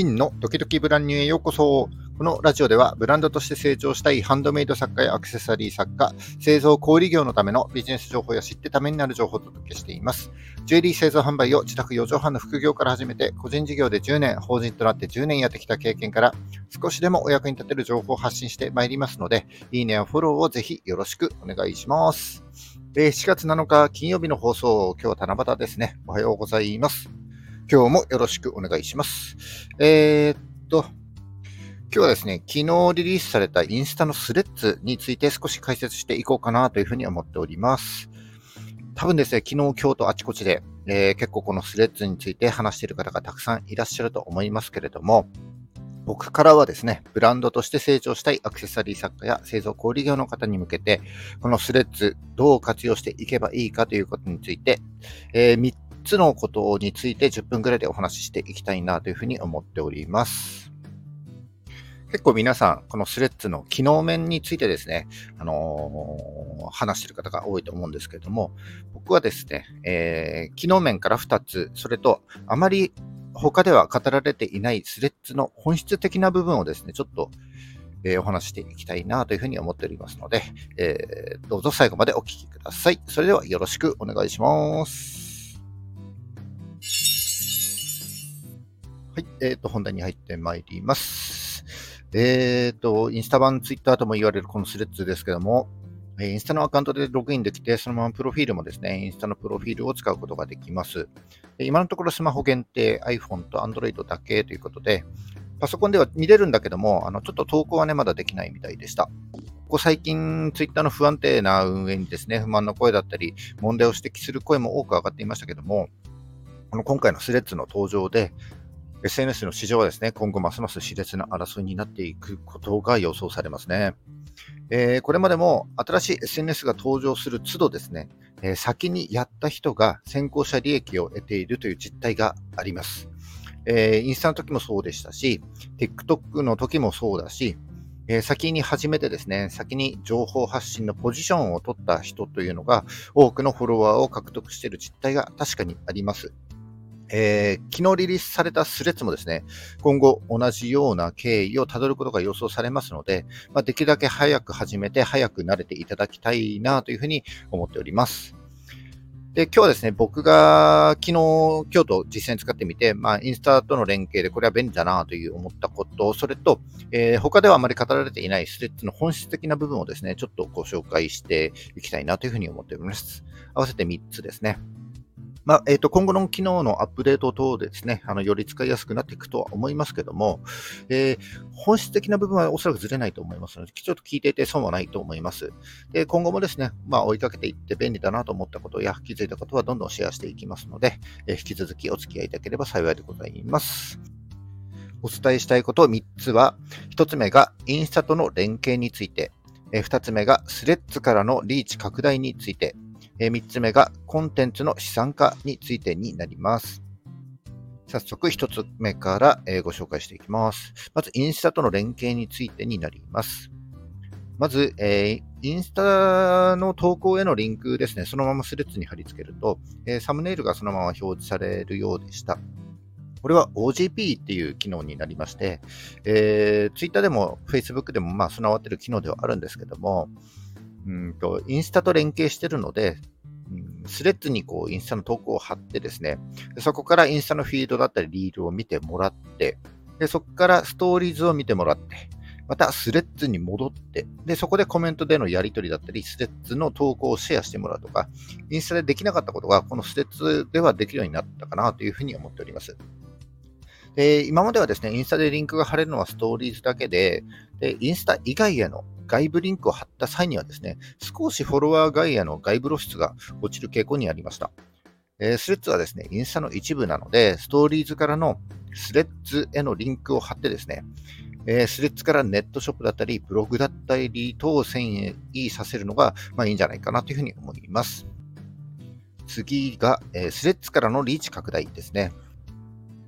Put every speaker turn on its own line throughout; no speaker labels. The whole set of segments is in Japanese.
金のドキドキブランニューへようこそ。このラジオではブランドとして成長したいハンドメイド作家やアクセサリー作家、製造小売業のためのビジネス情報や知ってためになる情報をお届けしています。ジュエリー製造販売を自宅4畳半の副業から始めて、個人事業で10年、法人となって10年やってきた経験から、少しでもお役に立てる情報を発信してまいりますので、いいねやフォローをぜひよろしくお願いします。7月7日金曜日の放送、今日は七夕ですね。おはようございます。今日もよろしくお願いします。えー、っと、今日はですね、昨日リリースされたインスタのスレッズについて少し解説していこうかなというふうに思っております。多分ですね、昨日、今日とあちこちで、えー、結構このスレッズについて話している方がたくさんいらっしゃると思いますけれども、僕からはですね、ブランドとして成長したいアクセサリー作家や製造小売業の方に向けて、このスレッズどう活用していけばいいかということについて、えー、3つのことについて10分くらいでお話ししていきたいなというふうに思っております。結構皆さん、このスレッズの機能面についてですね、あのー、話してる方が多いと思うんですけれども、僕はですね、えー、機能面から2つ、それと、あまり他では語られていないスレッズの本質的な部分をですね、ちょっと、えー、お話していきたいなというふうに思っておりますので、えー、どうぞ最後までお聞きください。それではよろしくお願いします。はい、えっ、ー、と、本題に入ってまいります。えっ、ー、と、インスタ版、ツイッターとも言われるこのスレッズですけども、インスタのアカウントでログインできて、そのままプロフィールもですね、インスタのプロフィールを使うことができます。今のところスマホ限定、iPhone と Android だけということで、パソコンでは見れるんだけども、あのちょっと投稿はね、まだできないみたいでした。ここ最近、ツイッターの不安定な運営にですね、不満の声だったり、問題を指摘する声も多く上がっていましたけども、この今回のスレッズの登場で、SNS の市場はですね、今後ますます熾烈な争いになっていくことが予想されますね。えー、これまでも新しい SNS が登場する都度ですね、えー、先にやった人が先行者利益を得ているという実態があります。えー、インスタの時もそうでしたし、TikTok の時もそうだし、え、先に始めてですね、先に情報発信のポジションを取った人というのが多くのフォロワーを獲得している実態が確かにあります。えー、昨日リリースされたスレッズもですね、今後同じような経緯をたどることが予想されますので、まあ、できるだけ早く始めて早く慣れていただきたいなというふうに思っております。で、今日はですね、僕が昨日、今日と実際に使ってみて、まあ、インスタとの連携でこれは便利だなという思ったこと、それと、えー、他ではあまり語られていないスレッズの本質的な部分をですね、ちょっとご紹介していきたいなというふうに思っております。合わせて3つですね。まあ、え、ー、と、今後の機能のアップデート等でですね、あの、より使いやすくなっていくとは思いますけども、えー、本質的な部分はおそらくずれないと思いますので、ちょっと聞いていて損はないと思います。で、今後もですね、まあ、追いかけていって便利だなと思ったことや気づいたことはどんどんシェアしていきますので、えー、引き続きお付き合いいただければ幸いでございます。お伝えしたいこと3つは、1つ目がインスタとの連携について、2つ目がスレッズからのリーチ拡大について、え3つ目がコンテンツの資産化についてになります。早速1つ目からえご紹介していきます。まず、インスタとの連携についてになります。まず、えー、インスタの投稿へのリンクですね、そのままスレッズに貼り付けると、えー、サムネイルがそのまま表示されるようでした。これは OGP っていう機能になりまして、えー、Twitter でも Facebook でもまあ備わってる機能ではあるんですけども、うんとインスタと連携してるので、スレッズにこうインスタの投稿を貼ってですね、そこからインスタのフィードだったりリールを見てもらって、でそこからストーリーズを見てもらって、またスレッズに戻って、で、そこでコメントでのやり取りだったり、スレッズの投稿をシェアしてもらうとか、インスタでできなかったことが、このスレッズではできるようになったかなというふうに思っております。で今まではですね、インスタでリンクが貼れるのはストーリーズだけで、でインスタ以外への外部リンクを貼った際にはですね、少しフォロワー外への外部露出が落ちる傾向にありました。えー、スレッズはですね、インスタの一部なので、ストーリーズからのスレッズへのリンクを貼ってですね、えー、スレッズからネットショップだったり、ブログだったり等を遷移させるのが、まあ、いいんじゃないかなというふうに思います。次が、えー、スレッズからのリーチ拡大ですね。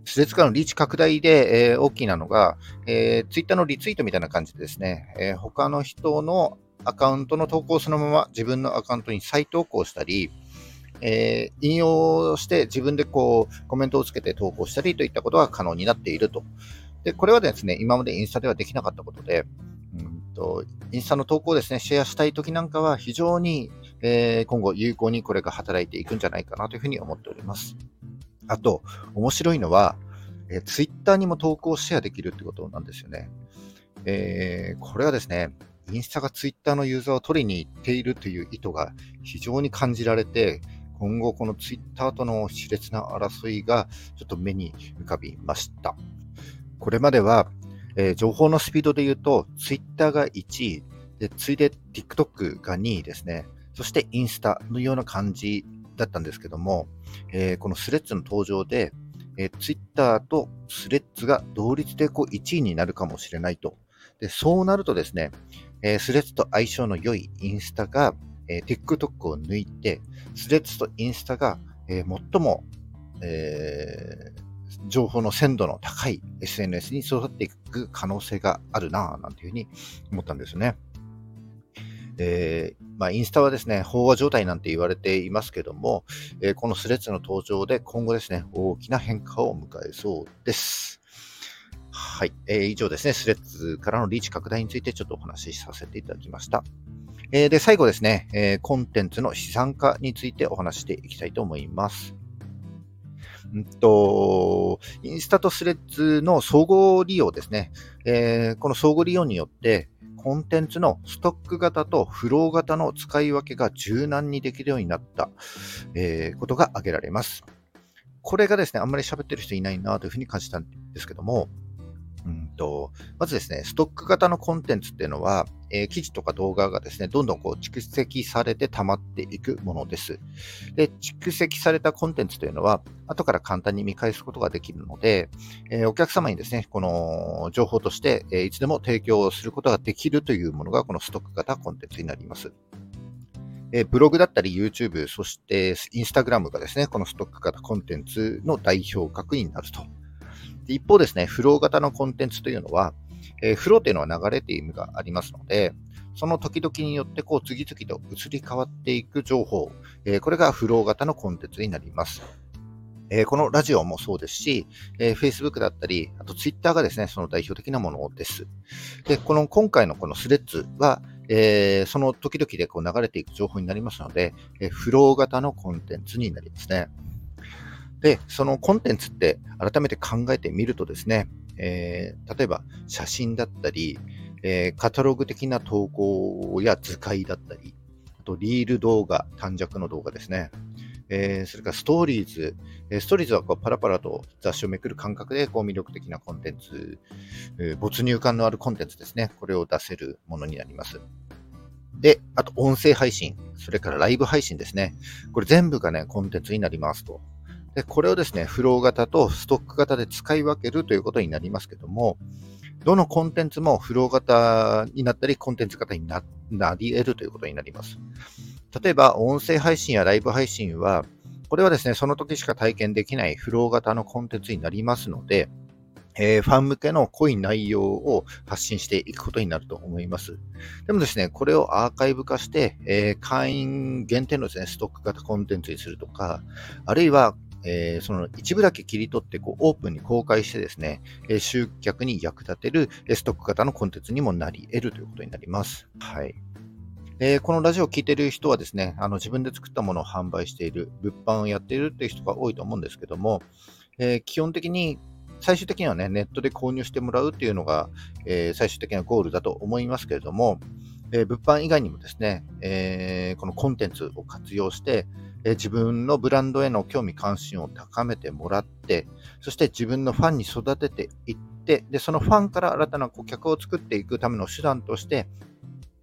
施設間のリーチ拡大で、えー、大きなのが、えー、ツイッターのリツイートみたいな感じでですね、えー、他の人のアカウントの投稿そのまま自分のアカウントに再投稿したり、えー、引用して自分でこうコメントをつけて投稿したりといったことが可能になっているとで、これはですね、今までインスタではできなかったことで、うんとインスタの投稿をですね、シェアしたいときなんかは非常に、えー、今後有効にこれが働いていくんじゃないかなというふうに思っております。あと、面白いのは、えー、ツイッターにも投稿シェアできるってことなんですよね。えー、これはですね、インスタがツイッターのユーザーを取りに行っているという意図が非常に感じられて、今後このツイッターとの熾烈な争いがちょっと目に浮かびました。これまでは、えー、情報のスピードで言うと、ツイッターが1位、で次いで TikTok が2位ですね。そしてインスタのような感じだったんですけども、えー、このスレッズの登場で、えー、ツイッターとスレッズが同率でこう1位になるかもしれないと。でそうなるとですね、えー、スレッズと相性の良いインスタが、えー、TikTok を抜いて、スレッズとインスタが、えー、最も、えー、情報の鮮度の高い SNS に育っていく可能性があるなぁなんていうふうに思ったんですね。えー、まあ、インスタはですね、飽和状態なんて言われていますけども、えー、このスレッズの登場で今後ですね、大きな変化を迎えそうです。はい、えー、以上ですね、スレッズからのリーチ拡大についてちょっとお話しさせていただきました。えー、で、最後ですね、えー、コンテンツの資産化についてお話していきたいと思います。んと、インスタとスレッズの総合利用ですね。えー、この相互利用によって、コンテンツのストック型とフロー型の使い分けが柔軟にできるようになった、えー、ことが挙げられます。これがですね、あんまり喋ってる人いないなというふうに感じたんですけども、うんと、まずですね、ストック型のコンテンツっていうのは、えー、記事とか動画がですね、どんどんこう蓄積されて溜まっていくものです。で、蓄積されたコンテンツというのは、後から簡単に見返すことができるので、えー、お客様にですね、この情報として、え、いつでも提供することができるというものが、このストック型コンテンツになります。えブログだったり YouTube、そして Instagram がですね、このストック型コンテンツの代表格になると一方ですね、フロー型のコンテンツというのは、えー、フローというのは流れという意味がありますので、その時々によってこう次々と移り変わっていく情報、えー、これがフロー型のコンテンツになります。えー、このラジオもそうですし、えー、Facebook だったり、あと Twitter がですね、その代表的なものです。で、この今回のこのスレッズは、えー、その時々でこう流れていく情報になりますので、え、フロー型のコンテンツになりますね。で、そのコンテンツって改めて考えてみるとですね、えー、例えば写真だったり、えー、カタログ的な投稿や図解だったり、あとリール動画、短尺の動画ですね。えー、それからストーリーズ。えストーリーズはこうパラパラと雑誌をめくる感覚でこう魅力的なコンテンツ、え没入感のあるコンテンツですね。これを出せるものになります。で、あと音声配信、それからライブ配信ですね。これ全部がね、コンテンツになりますと。で、これをですね、フロー型とストック型で使い分けるということになりますけども、どのコンテンツもフロー型になったり、コンテンツ型になり得るということになります。例えば、音声配信やライブ配信は、これはですね、その時しか体験できないフロー型のコンテンツになりますので、えー、ファン向けの濃い内容を発信していくことになると思います。でもですね、これをアーカイブ化して、えー、会員限定のですね、ストック型コンテンツにするとか、あるいはえー、その一部だけ切り取ってこうオープンに公開してですね、えー、集客に役立てるストック型のコンテンツにもなり得るということになります。はい。えー、このラジオを聴いている人はですね、あの自分で作ったものを販売している、物販をやっているっていう人が多いと思うんですけども、え基本的に最終的にはね、ネットで購入してもらうっていうのが、え最終的なゴールだと思いますけれども、え物販以外にもですね、えこのコンテンツを活用して、え自分のブランドへの興味関心を高めてもらって、そして自分のファンに育てていって、で、そのファンから新たな顧客を作っていくための手段として、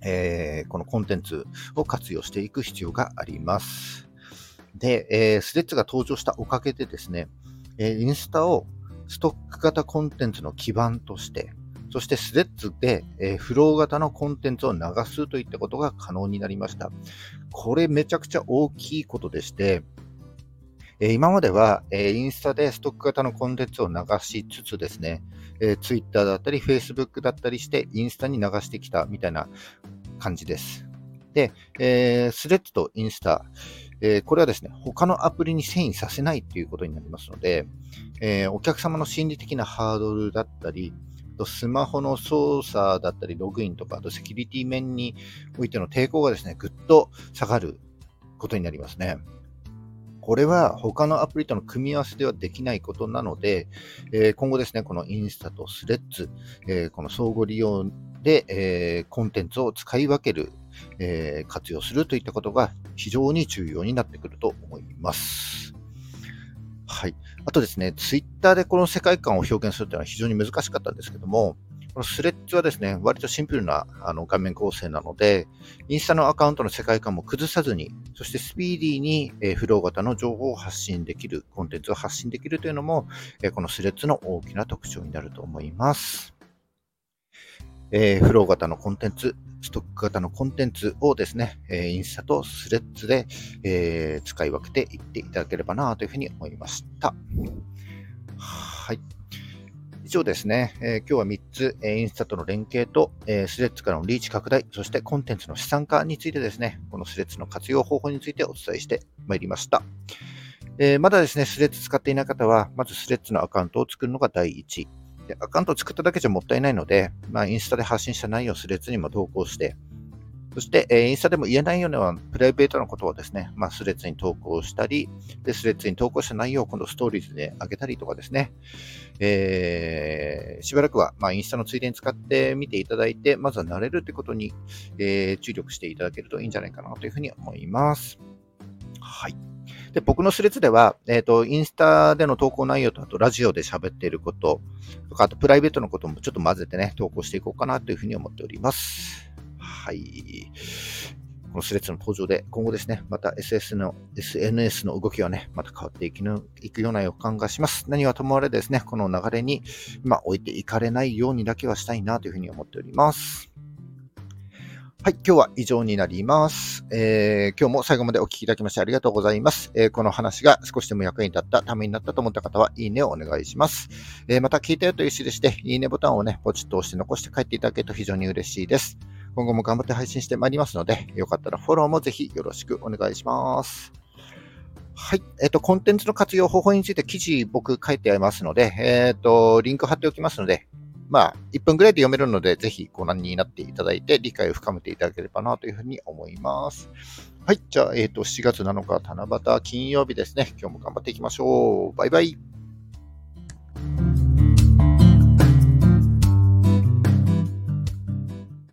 えー、このコンテンツを活用していく必要があります。で、えー、スレッズが登場したおかげでですね、えー、インスタをストック型コンテンツの基盤として、そしてスレッズで、えー、フロー型のコンテンツを流すといったことが可能になりました。これめちゃくちゃ大きいことでして、え、今までは、え、インスタでストック型のコンテンツを流しつつですね、えー、Twitter だったり Facebook だったりしてインスタに流してきたみたいな感じです。で、え、スレッズとインスタ、え、これはですね、他のアプリに遷移させないということになりますので、え、お客様の心理的なハードルだったり、とスマホの操作だったり、ログインとか、あとセキュリティ面においての抵抗がですね、ぐっと下がることになりますね。これは他のアプリとの組み合わせではできないことなので、えー、今後ですね、このインスタとスレッズ、えー、この相互利用で、えー、コンテンツを使い分ける、え活用するといったことが非常に重要になってくると思います。あとですね、ツイッターでこの世界観を表現するというのは非常に難しかったんですけども、このスレッズはですね、割とシンプルなあの画面構成なので、インスタのアカウントの世界観も崩さずに、そしてスピーディーに、えー、フロー型の情報を発信できる、コンテンツを発信できるというのも、え、このスレッズの大きな特徴になると思います。えー、フロー型のコンテンツ、ストック型のコンテンツをですね、えー、インスタとスレッズで、えー、使い分けていっていただければなというふうに思いました。はい。以上ですね、えー、今日は3つ、え、インスタとの連携と、え、スレッズからのリーチ拡大、そしてコンテンツの資産化についてですね、このスレッズの活用方法についてお伝えしてまいりました。えまだですね、スレッズ使っていない方は、まずスレッズのアカウントを作るのが第一。でアカウントを作っただけじゃもったいないので、まあ、インスタで発信した内容をスレッズにも投稿して、そして、えー、インスタでも言えないようなプライベートなことをですね、まあ、スレッズに投稿したり、で、スレッズに投稿した内容を今度ストーリーズで上げたりとかですね、えー、しばらくは、まあ、インスタのついでに使ってみていただいて、まずは慣れるってことに、えー、注力していただけるといいんじゃないかなというふうに思います。はい。で、僕のスレッズでは、えっ、ー、と、インスタでの投稿内容と、あとラジオで喋っていることとか、あとプライベートのこともちょっと混ぜてね、投稿していこうかなというふうに思っております。はい。このスレッズの登場で、今後ですね、また SS の、SNS の動きはね、また変わっていくいくような予感がします。何はともあれですね、この流れに、今置いていかれないようにだけはしたいなというふうに思っております。はい、今日は以上になります。えー、今日も最後までお聞きいただきましてありがとうございます。えー、この話が少しでも役に立った、ためになったと思った方は、いいねをお願いします。えー、また聞いたよという印で、いいねボタンをね、ポチッと押して残して帰っていただけると非常に嬉しいです。今後も頑張って配信してまいりますので、よかったらフォローもぜひよろしくお願いします。はい。えっ、と、コンテンツの活用方法について記事僕書いてありますので、えっ、ー、と、リンク貼っておきますので、まあ、1分ぐらいで読めるので、ぜひご覧になっていただいて、理解を深めていただければなというふうに思います。はい。じゃあ、えっ、ー、と、7月7日、七夕金曜日ですね。今日も頑張っていきましょう。バイバイ。